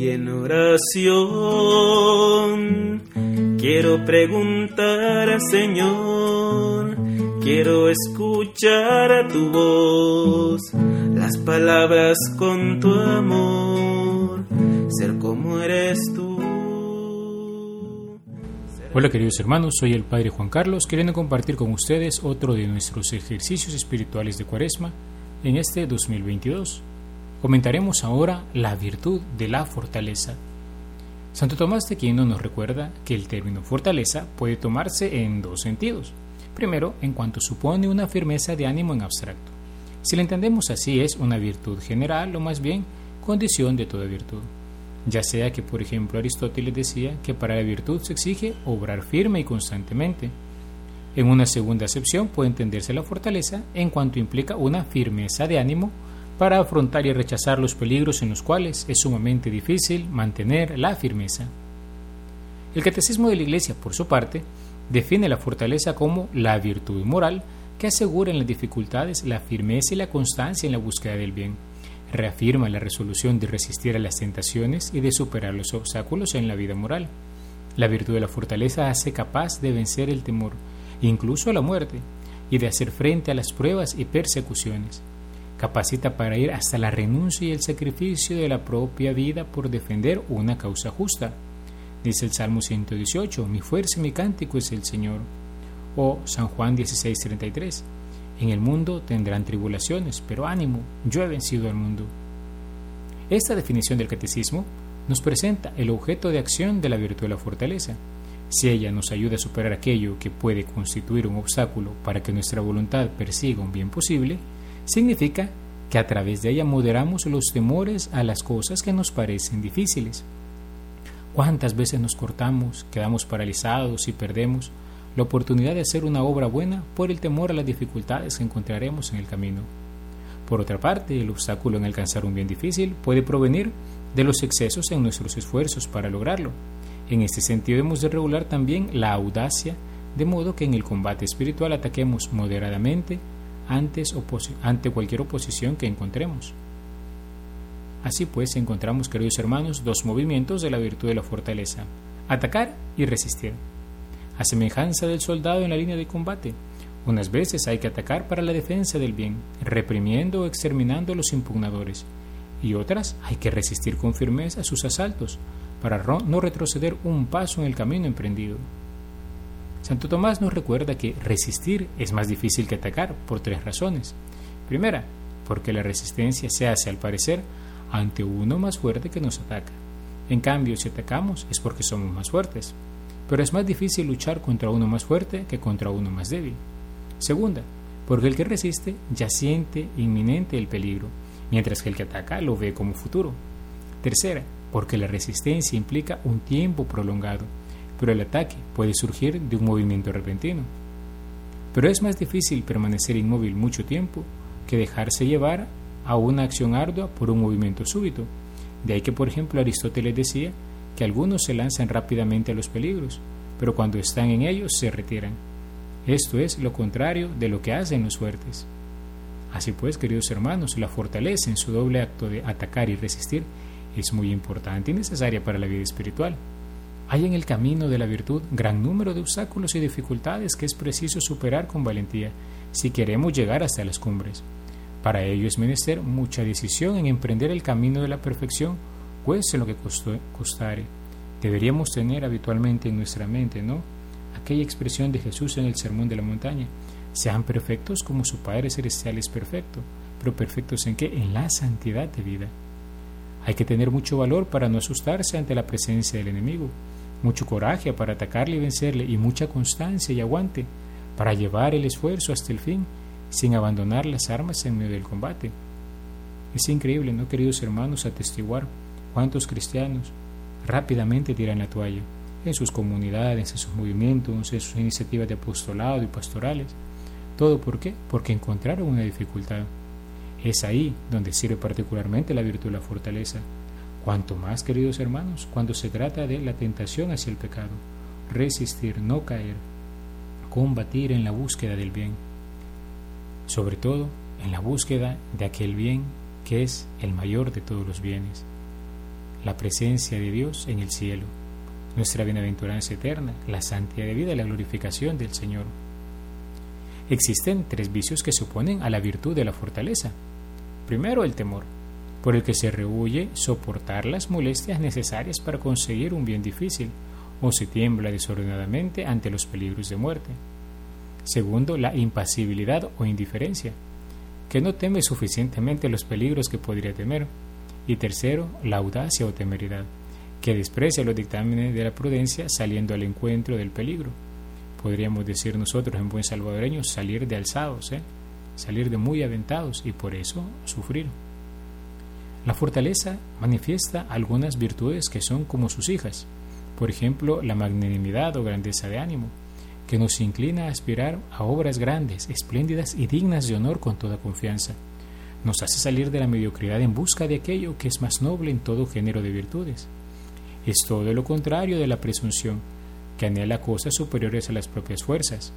Y en oración quiero preguntar al Señor, quiero escuchar a tu voz, las palabras con tu amor, ser como eres tú. Hola queridos hermanos, soy el Padre Juan Carlos, queriendo compartir con ustedes otro de nuestros ejercicios espirituales de Cuaresma en este 2022. Comentaremos ahora la virtud de la fortaleza. Santo Tomás de Aquino nos recuerda que el término fortaleza puede tomarse en dos sentidos. Primero, en cuanto supone una firmeza de ánimo en abstracto. Si lo entendemos así, es una virtud general o más bien condición de toda virtud ya sea que, por ejemplo, Aristóteles decía que para la virtud se exige obrar firme y constantemente. En una segunda acepción puede entenderse la fortaleza en cuanto implica una firmeza de ánimo para afrontar y rechazar los peligros en los cuales es sumamente difícil mantener la firmeza. El Catecismo de la Iglesia, por su parte, define la fortaleza como la virtud moral que asegura en las dificultades la firmeza y la constancia en la búsqueda del bien reafirma la resolución de resistir a las tentaciones y de superar los obstáculos en la vida moral. La virtud de la fortaleza hace capaz de vencer el temor, incluso la muerte, y de hacer frente a las pruebas y persecuciones. Capacita para ir hasta la renuncia y el sacrificio de la propia vida por defender una causa justa. Dice el Salmo 118, mi fuerza y mi cántico es el Señor. O San Juan 16:33, en el mundo tendrán tribulaciones, pero ánimo, yo he vencido al mundo. Esta definición del catecismo nos presenta el objeto de acción de la virtud de la fortaleza. Si ella nos ayuda a superar aquello que puede constituir un obstáculo para que nuestra voluntad persiga un bien posible, significa que a través de ella moderamos los temores a las cosas que nos parecen difíciles. ¿Cuántas veces nos cortamos, quedamos paralizados y perdemos la oportunidad de hacer una obra buena por el temor a las dificultades que encontraremos en el camino. Por otra parte, el obstáculo en alcanzar un bien difícil puede provenir de los excesos en nuestros esfuerzos para lograrlo. En este sentido hemos de regular también la audacia, de modo que en el combate espiritual ataquemos moderadamente antes ante cualquier oposición que encontremos. Así pues, encontramos, queridos hermanos, dos movimientos de la virtud de la fortaleza, atacar y resistir a semejanza del soldado en la línea de combate. Unas veces hay que atacar para la defensa del bien, reprimiendo o exterminando a los impugnadores, y otras hay que resistir con firmeza sus asaltos, para no retroceder un paso en el camino emprendido. Santo Tomás nos recuerda que resistir es más difícil que atacar por tres razones. Primera, porque la resistencia se hace al parecer ante uno más fuerte que nos ataca. En cambio, si atacamos es porque somos más fuertes pero es más difícil luchar contra uno más fuerte que contra uno más débil. Segunda, porque el que resiste ya siente inminente el peligro, mientras que el que ataca lo ve como futuro. Tercera, porque la resistencia implica un tiempo prolongado, pero el ataque puede surgir de un movimiento repentino. Pero es más difícil permanecer inmóvil mucho tiempo que dejarse llevar a una acción ardua por un movimiento súbito. De ahí que, por ejemplo, Aristóteles decía que algunos se lanzan rápidamente a los peligros, pero cuando están en ellos se retiran. Esto es lo contrario de lo que hacen los fuertes. Así pues, queridos hermanos, la fortaleza en su doble acto de atacar y resistir es muy importante y necesaria para la vida espiritual. Hay en el camino de la virtud gran número de obstáculos y dificultades que es preciso superar con valentía si queremos llegar hasta las cumbres. Para ello es menester mucha decisión en emprender el camino de la perfección cueste lo que costare. Deberíamos tener habitualmente en nuestra mente, ¿no? Aquella expresión de Jesús en el Sermón de la Montaña. Sean perfectos como su Padre Celestial es perfecto. ¿Pero perfectos en qué? En la santidad de vida. Hay que tener mucho valor para no asustarse ante la presencia del enemigo, mucho coraje para atacarle y vencerle y mucha constancia y aguante para llevar el esfuerzo hasta el fin sin abandonar las armas en medio del combate. Es increíble, ¿no, queridos hermanos, atestiguar ¿Cuántos cristianos rápidamente tiran la toalla en sus comunidades, en sus movimientos, en sus iniciativas de apostolado y pastorales? ¿Todo por qué? Porque encontraron una dificultad. Es ahí donde sirve particularmente la virtud de la fortaleza. Cuanto más, queridos hermanos, cuando se trata de la tentación hacia el pecado, resistir, no caer, combatir en la búsqueda del bien, sobre todo en la búsqueda de aquel bien que es el mayor de todos los bienes, la presencia de Dios en el cielo, nuestra bienaventuranza eterna, la santidad de vida y la glorificación del Señor. Existen tres vicios que se oponen a la virtud de la fortaleza. Primero, el temor, por el que se rehuye soportar las molestias necesarias para conseguir un bien difícil, o se tiembla desordenadamente ante los peligros de muerte. Segundo, la impasibilidad o indiferencia, que no teme suficientemente los peligros que podría temer. Y tercero, la audacia o temeridad, que desprecia los dictámenes de la prudencia saliendo al encuentro del peligro. Podríamos decir nosotros en buen salvadoreño salir de alzados, ¿eh? salir de muy aventados y por eso sufrir. La fortaleza manifiesta algunas virtudes que son como sus hijas, por ejemplo, la magnanimidad o grandeza de ánimo, que nos inclina a aspirar a obras grandes, espléndidas y dignas de honor con toda confianza. Nos hace salir de la mediocridad en busca de aquello que es más noble en todo género de virtudes. Es todo lo contrario de la presunción, que anhela cosas superiores a las propias fuerzas,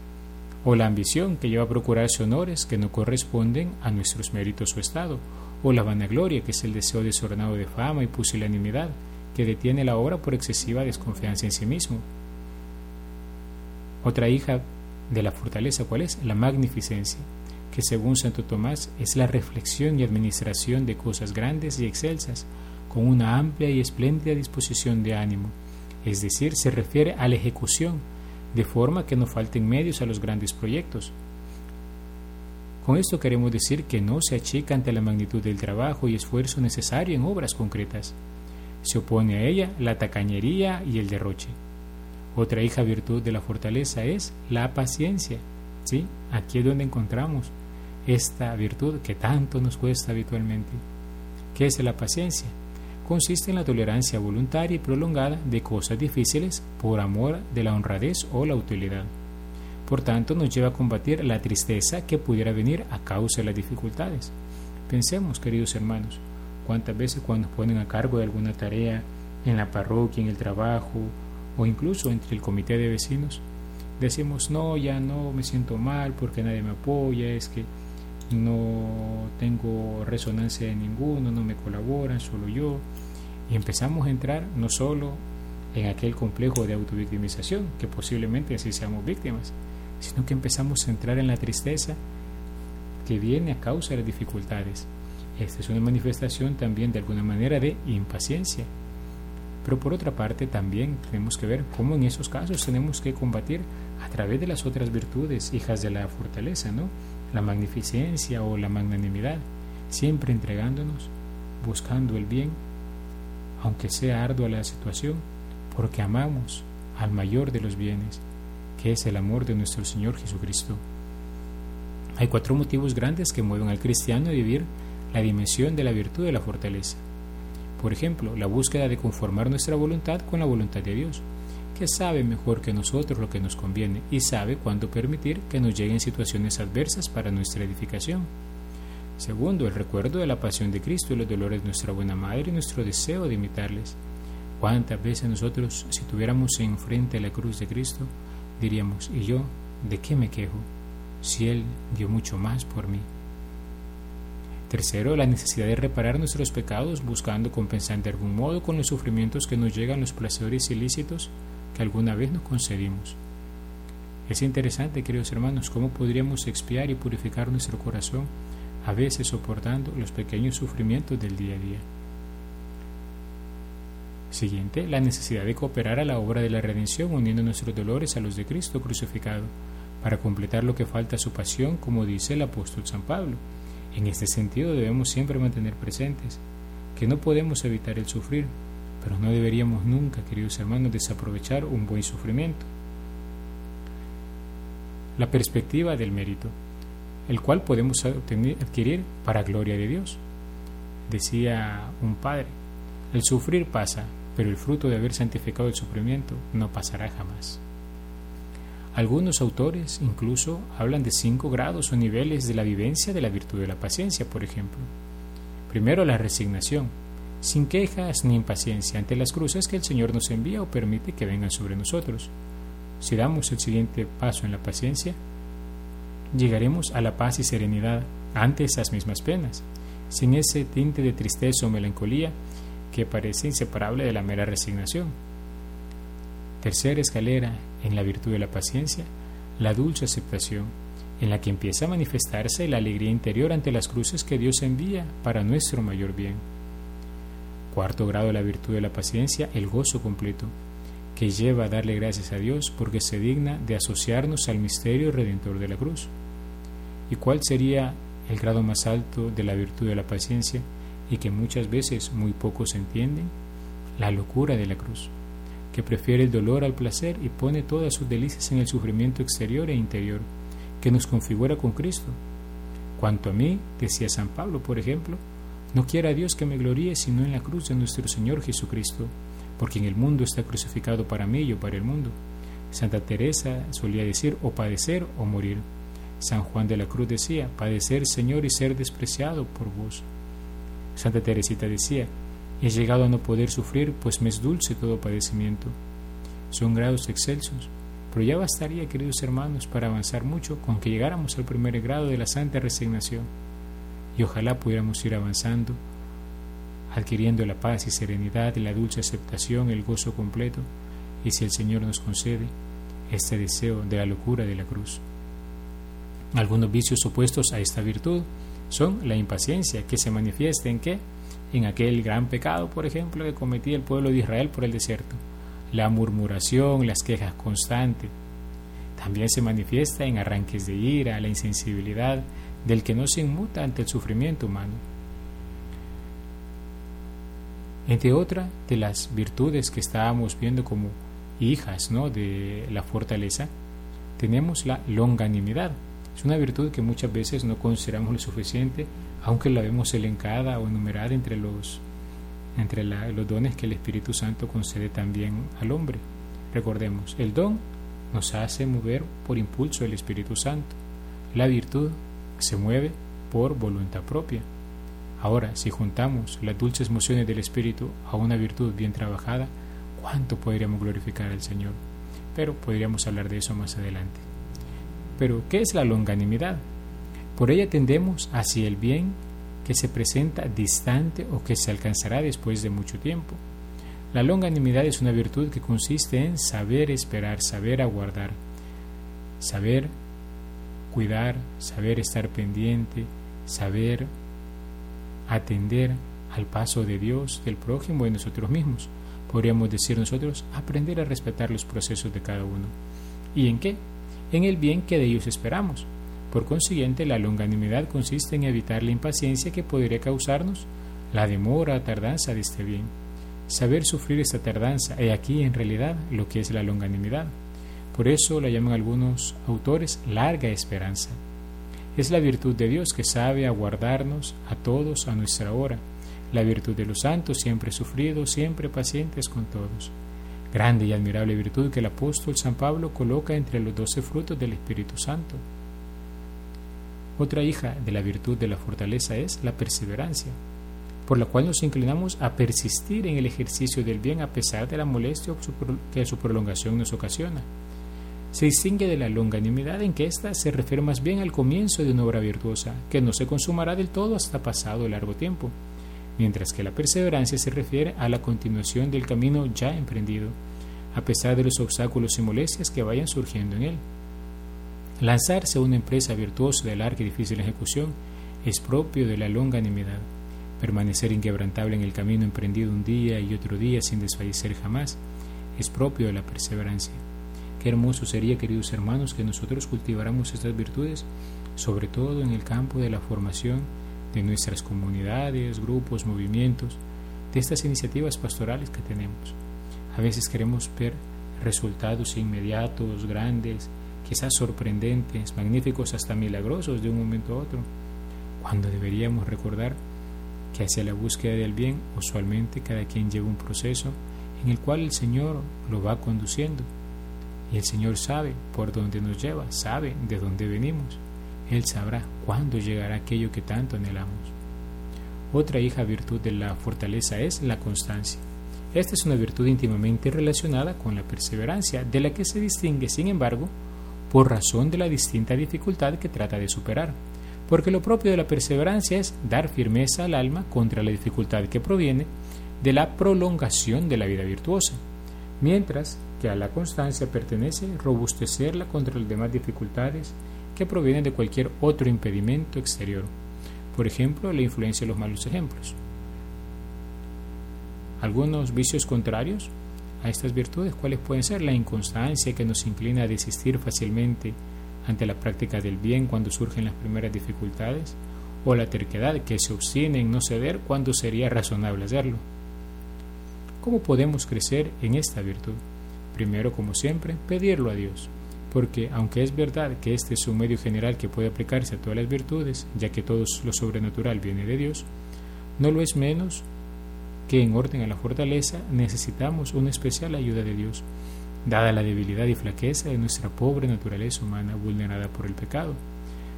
o la ambición que lleva a procurarse honores que no corresponden a nuestros méritos o estado, o la vanagloria que es el deseo desordenado de fama y pusilanimidad que detiene la obra por excesiva desconfianza en sí mismo. Otra hija de la fortaleza, ¿cuál es? La magnificencia, que según Santo Tomás es la reflexión y administración de cosas grandes y excelsas, con una amplia y espléndida disposición de ánimo, es decir, se refiere a la ejecución, de forma que no falten medios a los grandes proyectos. Con esto queremos decir que no se achica ante la magnitud del trabajo y esfuerzo necesario en obras concretas. Se opone a ella la tacañería y el derroche. Otra hija virtud de la fortaleza es la paciencia. ¿sí? Aquí es donde encontramos esta virtud que tanto nos cuesta habitualmente. ¿Qué es la paciencia? Consiste en la tolerancia voluntaria y prolongada de cosas difíciles por amor de la honradez o la utilidad. Por tanto, nos lleva a combatir la tristeza que pudiera venir a causa de las dificultades. Pensemos, queridos hermanos, cuántas veces cuando nos ponen a cargo de alguna tarea en la parroquia, en el trabajo, o incluso entre el comité de vecinos, decimos, no, ya no me siento mal porque nadie me apoya, es que no tengo resonancia de ninguno, no me colaboran, solo yo. Y empezamos a entrar no solo en aquel complejo de autovictimización, que posiblemente así seamos víctimas, sino que empezamos a entrar en la tristeza que viene a causa de las dificultades. Esta es una manifestación también de alguna manera de impaciencia, pero por otra parte también tenemos que ver cómo en esos casos tenemos que combatir a través de las otras virtudes, hijas de la fortaleza, ¿no? La magnificencia o la magnanimidad, siempre entregándonos, buscando el bien, aunque sea ardua la situación, porque amamos al mayor de los bienes, que es el amor de nuestro Señor Jesucristo. Hay cuatro motivos grandes que mueven al cristiano a vivir la dimensión de la virtud de la fortaleza. Por ejemplo, la búsqueda de conformar nuestra voluntad con la voluntad de Dios, que sabe mejor que nosotros lo que nos conviene y sabe cuándo permitir que nos lleguen situaciones adversas para nuestra edificación. Segundo, el recuerdo de la pasión de Cristo y los dolores de nuestra buena madre y nuestro deseo de imitarles. ¿Cuántas veces nosotros, si tuviéramos enfrente la cruz de Cristo, diríamos, ¿y yo de qué me quejo? Si Él dio mucho más por mí. Tercero, la necesidad de reparar nuestros pecados buscando compensar de algún modo con los sufrimientos que nos llegan los placeres ilícitos que alguna vez nos concedimos. Es interesante, queridos hermanos, cómo podríamos expiar y purificar nuestro corazón, a veces soportando los pequeños sufrimientos del día a día. Siguiente, la necesidad de cooperar a la obra de la redención uniendo nuestros dolores a los de Cristo crucificado, para completar lo que falta a su pasión, como dice el apóstol San Pablo. En este sentido debemos siempre mantener presentes que no podemos evitar el sufrir, pero no deberíamos nunca, queridos hermanos, desaprovechar un buen sufrimiento. La perspectiva del mérito, el cual podemos adquirir para gloria de Dios. Decía un padre, el sufrir pasa, pero el fruto de haber santificado el sufrimiento no pasará jamás. Algunos autores incluso hablan de cinco grados o niveles de la vivencia de la virtud de la paciencia, por ejemplo. Primero, la resignación, sin quejas ni impaciencia ante las cruces que el Señor nos envía o permite que vengan sobre nosotros. Si damos el siguiente paso en la paciencia, llegaremos a la paz y serenidad ante esas mismas penas, sin ese tinte de tristeza o melancolía que parece inseparable de la mera resignación. Tercera escalera en la virtud de la paciencia, la dulce aceptación, en la que empieza a manifestarse la alegría interior ante las cruces que Dios envía para nuestro mayor bien. Cuarto grado de la virtud de la paciencia, el gozo completo, que lleva a darle gracias a Dios porque se digna de asociarnos al misterio redentor de la cruz. ¿Y cuál sería el grado más alto de la virtud de la paciencia y que muchas veces muy pocos entienden? La locura de la cruz, que prefiere el dolor al placer y pone todas sus delicias en el sufrimiento exterior e interior, que nos configura con Cristo. Cuanto a mí, decía San Pablo, por ejemplo, no quiera Dios que me gloríe sino en la cruz de nuestro Señor Jesucristo, porque en el mundo está crucificado para mí y yo para el mundo. Santa Teresa solía decir o padecer o morir. San Juan de la Cruz decía, padecer Señor y ser despreciado por vos. Santa Teresita decía, he llegado a no poder sufrir, pues me es dulce todo padecimiento. Son grados excelsos, pero ya bastaría, queridos hermanos, para avanzar mucho con que llegáramos al primer grado de la santa resignación. Y ojalá pudiéramos ir avanzando, adquiriendo la paz y serenidad, la dulce aceptación, el gozo completo, y si el Señor nos concede este deseo de la locura de la cruz. Algunos vicios opuestos a esta virtud son la impaciencia, que se manifiesta en qué? En aquel gran pecado, por ejemplo, que cometía el pueblo de Israel por el desierto la murmuración, las quejas constantes. También se manifiesta en arranques de ira, la insensibilidad del que no se inmuta ante el sufrimiento humano. Entre otras de las virtudes que estábamos viendo como hijas ¿no? de la fortaleza, tenemos la longanimidad. Es una virtud que muchas veces no consideramos lo suficiente, aunque la vemos elencada o enumerada entre los entre los dones que el Espíritu Santo concede también al hombre. Recordemos, el don nos hace mover por impulso del Espíritu Santo. La virtud se mueve por voluntad propia. Ahora, si juntamos las dulces emociones del Espíritu a una virtud bien trabajada, ¿cuánto podríamos glorificar al Señor? Pero podríamos hablar de eso más adelante. Pero, ¿qué es la longanimidad? Por ella tendemos hacia el bien que se presenta distante o que se alcanzará después de mucho tiempo. La longanimidad es una virtud que consiste en saber esperar, saber aguardar, saber cuidar, saber estar pendiente, saber atender al paso de Dios, del prójimo y de nosotros mismos. Podríamos decir nosotros, aprender a respetar los procesos de cada uno. ¿Y en qué? En el bien que de ellos esperamos. Por consiguiente, la longanimidad consiste en evitar la impaciencia que podría causarnos la demora tardanza de este bien. Saber sufrir esta tardanza, he aquí en realidad lo que es la longanimidad. Por eso la llaman algunos autores larga esperanza. Es la virtud de Dios que sabe aguardarnos a todos a nuestra hora. La virtud de los santos, siempre sufridos, siempre pacientes con todos. Grande y admirable virtud que el apóstol San Pablo coloca entre los doce frutos del Espíritu Santo. Otra hija de la virtud de la fortaleza es la perseverancia, por la cual nos inclinamos a persistir en el ejercicio del bien a pesar de la molestia que su prolongación nos ocasiona. Se distingue de la longanimidad en que ésta se refiere más bien al comienzo de una obra virtuosa, que no se consumará del todo hasta pasado largo tiempo, mientras que la perseverancia se refiere a la continuación del camino ya emprendido, a pesar de los obstáculos y molestias que vayan surgiendo en él. Lanzarse a una empresa virtuosa de larga y difícil ejecución es propio de la longanimidad. Permanecer inquebrantable en el camino emprendido un día y otro día sin desfallecer jamás es propio de la perseverancia. Qué hermoso sería, queridos hermanos, que nosotros cultiváramos estas virtudes, sobre todo en el campo de la formación de nuestras comunidades, grupos, movimientos, de estas iniciativas pastorales que tenemos. A veces queremos ver resultados inmediatos, grandes, quizás sorprendentes, magníficos, hasta milagrosos de un momento a otro, cuando deberíamos recordar que hacia la búsqueda del bien usualmente cada quien lleva un proceso en el cual el Señor lo va conduciendo y el Señor sabe por dónde nos lleva, sabe de dónde venimos. Él sabrá cuándo llegará aquello que tanto anhelamos. Otra hija virtud de la fortaleza es la constancia. Esta es una virtud íntimamente relacionada con la perseverancia, de la que se distingue, sin embargo, por razón de la distinta dificultad que trata de superar, porque lo propio de la perseverancia es dar firmeza al alma contra la dificultad que proviene de la prolongación de la vida virtuosa, mientras que a la constancia pertenece robustecerla contra las demás dificultades que provienen de cualquier otro impedimento exterior, por ejemplo, la influencia de los malos ejemplos. Algunos vicios contrarios a estas virtudes, ¿cuáles pueden ser? La inconstancia que nos inclina a desistir fácilmente ante la práctica del bien cuando surgen las primeras dificultades, o la terquedad que se obstina en no ceder cuando sería razonable hacerlo. ¿Cómo podemos crecer en esta virtud? Primero, como siempre, pedirlo a Dios, porque aunque es verdad que este es un medio general que puede aplicarse a todas las virtudes, ya que todo lo sobrenatural viene de Dios, no lo es menos que en orden a la fortaleza necesitamos una especial ayuda de Dios, dada la debilidad y flaqueza de nuestra pobre naturaleza humana vulnerada por el pecado.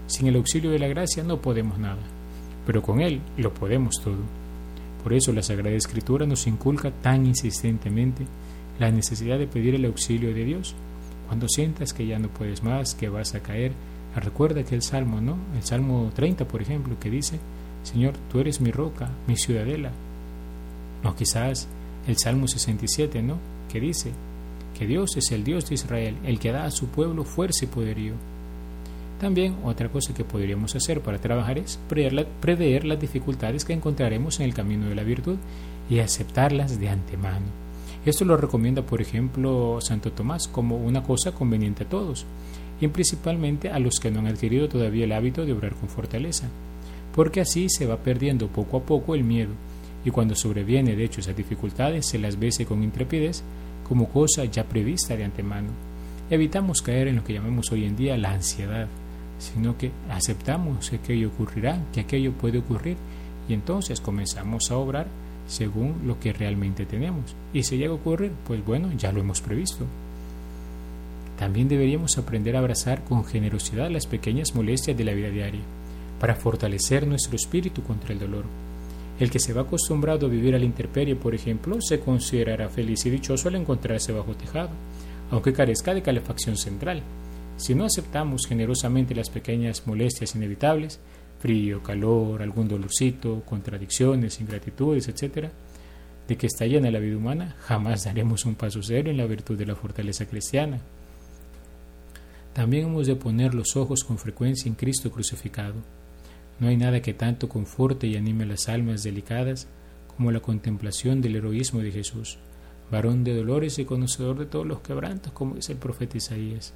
Sin el auxilio de la gracia no podemos nada, pero con Él lo podemos todo. Por eso la Sagrada Escritura nos inculca tan insistentemente la necesidad de pedir el auxilio de Dios. Cuando sientas que ya no puedes más, que vas a caer, recuerda que el Salmo, ¿no? El Salmo 30, por ejemplo, que dice, Señor, tú eres mi roca, mi ciudadela. O quizás el Salmo 67, ¿no? Que dice, que Dios es el Dios de Israel, el que da a su pueblo fuerza y poderío. También otra cosa que podríamos hacer para trabajar es prever, las dificultades que encontraremos en el camino de la virtud y aceptarlas de antemano. Esto lo recomienda, por ejemplo, Santo Tomás como una cosa conveniente a todos, y principalmente a los que no han adquirido todavía el hábito de obrar con fortaleza, porque así se va perdiendo poco a poco el miedo, y cuando sobreviene de hecho esas dificultades se las bese con intrepidez como cosa ya prevista de antemano. Evitamos caer en lo que llamamos hoy en día la ansiedad, sino que aceptamos que aquello ocurrirá, que aquello puede ocurrir, y entonces comenzamos a obrar según lo que realmente tenemos. Y si llega a ocurrir, pues bueno, ya lo hemos previsto. También deberíamos aprender a abrazar con generosidad las pequeñas molestias de la vida diaria, para fortalecer nuestro espíritu contra el dolor. El que se va acostumbrado a vivir al la por ejemplo, se considerará feliz y dichoso al encontrarse bajo tejado, aunque carezca de calefacción central. Si no aceptamos generosamente las pequeñas molestias inevitables, frío, calor, algún dolorcito, contradicciones, ingratitudes, etc., de que está llena la vida humana, jamás daremos un paso serio en la virtud de la fortaleza cristiana. También hemos de poner los ojos con frecuencia en Cristo crucificado. No hay nada que tanto conforte y anime las almas delicadas como la contemplación del heroísmo de Jesús, varón de dolores y conocedor de todos los quebrantos, como dice el profeta Isaías.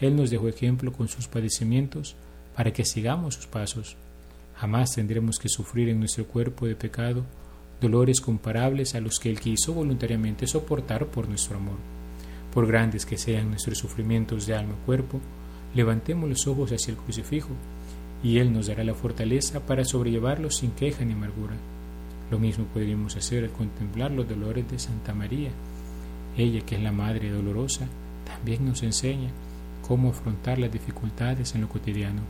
Él nos dejó ejemplo con sus padecimientos para que sigamos sus pasos. Jamás tendremos que sufrir en nuestro cuerpo de pecado dolores comparables a los que Él quiso voluntariamente soportar por nuestro amor. Por grandes que sean nuestros sufrimientos de alma y cuerpo, levantemos los ojos hacia el crucifijo, y Él nos dará la fortaleza para sobrellevarlos sin queja ni amargura. Lo mismo podríamos hacer al contemplar los dolores de Santa María. Ella, que es la Madre dolorosa, también nos enseña cómo afrontar las dificultades en lo cotidiano.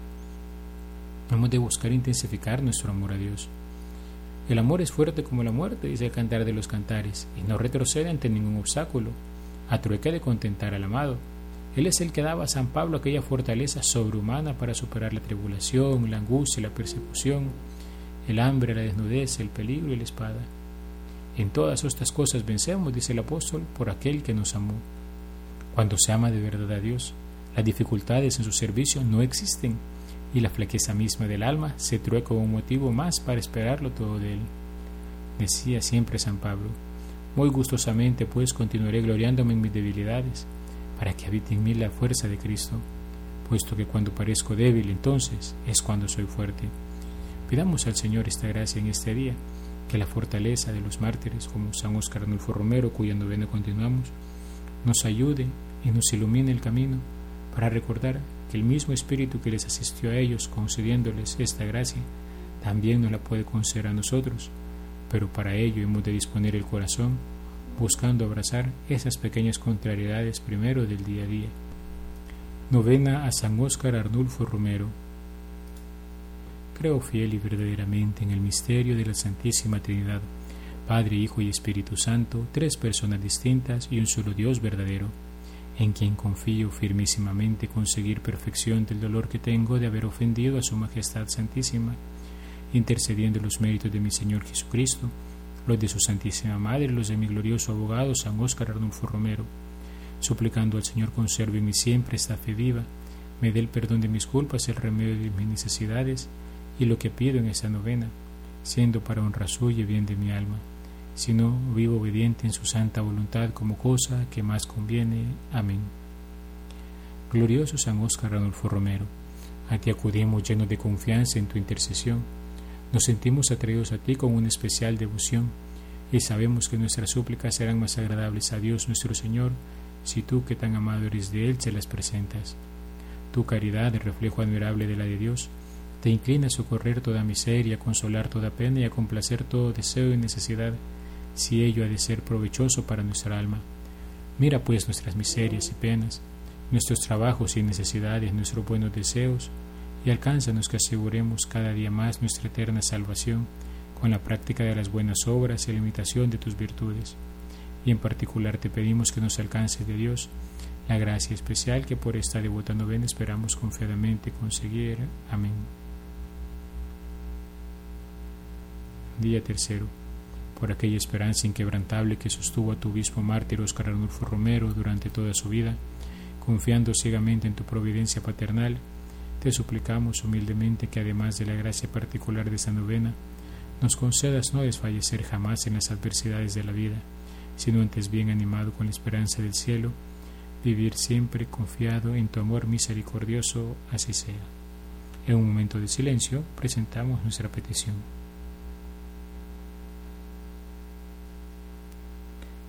Hemos de buscar intensificar nuestro amor a Dios. El amor es fuerte como la muerte, dice el cantar de los cantares, y no retrocede ante ningún obstáculo, a trueque de contentar al amado. Él es el que daba a San Pablo aquella fortaleza sobrehumana para superar la tribulación, la angustia, la persecución, el hambre, la desnudez, el peligro y la espada. En todas estas cosas vencemos, dice el apóstol, por aquel que nos amó. Cuando se ama de verdad a Dios, las dificultades en su servicio no existen y la flaqueza misma del alma se trueca un motivo más para esperarlo todo de él. Decía siempre San Pablo, muy gustosamente pues continuaré gloriándome en mis debilidades, para que habite en mí la fuerza de Cristo, puesto que cuando parezco débil entonces es cuando soy fuerte. Pidamos al Señor esta gracia en este día, que la fortaleza de los mártires como San Óscar Nulfo Romero, cuya novena continuamos, nos ayude y nos ilumine el camino para recordar que el mismo Espíritu que les asistió a ellos concediéndoles esta gracia, también nos la puede conceder a nosotros, pero para ello hemos de disponer el corazón, buscando abrazar esas pequeñas contrariedades primero del día a día. Novena a San Óscar Arnulfo Romero. Creo fiel y verdaderamente en el misterio de la Santísima Trinidad, Padre, Hijo y Espíritu Santo, tres personas distintas y un solo Dios verdadero en quien confío firmísimamente conseguir perfección del dolor que tengo de haber ofendido a Su Majestad Santísima, intercediendo los méritos de mi Señor Jesucristo, los de su Santísima Madre, los de mi glorioso abogado San Óscar Arnulfo Romero, suplicando al Señor conserve en mí siempre esta fe viva, me dé el perdón de mis culpas, el remedio de mis necesidades y lo que pido en esta novena, siendo para honra suya y bien de mi alma, sino vivo obediente en su santa voluntad como cosa que más conviene. Amén. Glorioso San Óscar Arnulfo Romero, a ti acudimos llenos de confianza en tu intercesión nos sentimos atraídos a ti con una especial devoción y sabemos que nuestras súplicas serán más agradables a Dios nuestro Señor si tú, que tan amado eres de Él, se las presentas. Tu caridad, el reflejo admirable de la de Dios, te inclina a socorrer toda miseria, a consolar toda pena y a complacer todo deseo y necesidad, si ello ha de ser provechoso para nuestra alma. Mira pues nuestras miserias y penas, nuestros trabajos y necesidades, nuestros buenos deseos, y alcánzanos que aseguremos cada día más nuestra eterna salvación con la práctica de las buenas obras y la imitación de tus virtudes. Y en particular te pedimos que nos alcance de Dios la gracia especial que por esta devota novena esperamos confiadamente conseguir. Amén. Día tercero. Por aquella esperanza inquebrantable que sostuvo a tu obispo mártir Oscar Arnulfo Romero durante toda su vida, confiando ciegamente en tu providencia paternal, te suplicamos humildemente que además de la gracia particular de esta novena, nos concedas no desfallecer jamás en las adversidades de la vida, sino antes bien animado con la esperanza del cielo, vivir siempre confiado en tu amor misericordioso, así sea. En un momento de silencio presentamos nuestra petición.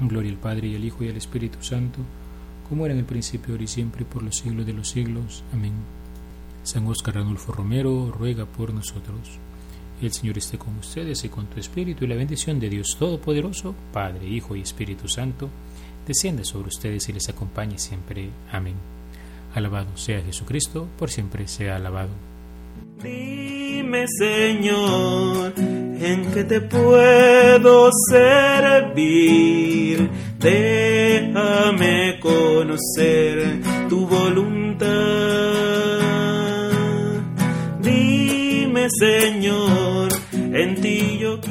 Gloria al Padre y al Hijo y al Espíritu Santo como era en el principio, ahora y siempre, por los siglos de los siglos. Amén. San Óscar Ranulfo Romero, ruega por nosotros. El Señor esté con ustedes y con tu Espíritu, y la bendición de Dios Todopoderoso, Padre, Hijo y Espíritu Santo, descienda sobre ustedes y les acompañe siempre. Amén. Alabado sea Jesucristo, por siempre sea alabado. Dime, Señor, en qué te puedo servir. Déjame conocer tu voluntad. Dime, Señor, en ti yo.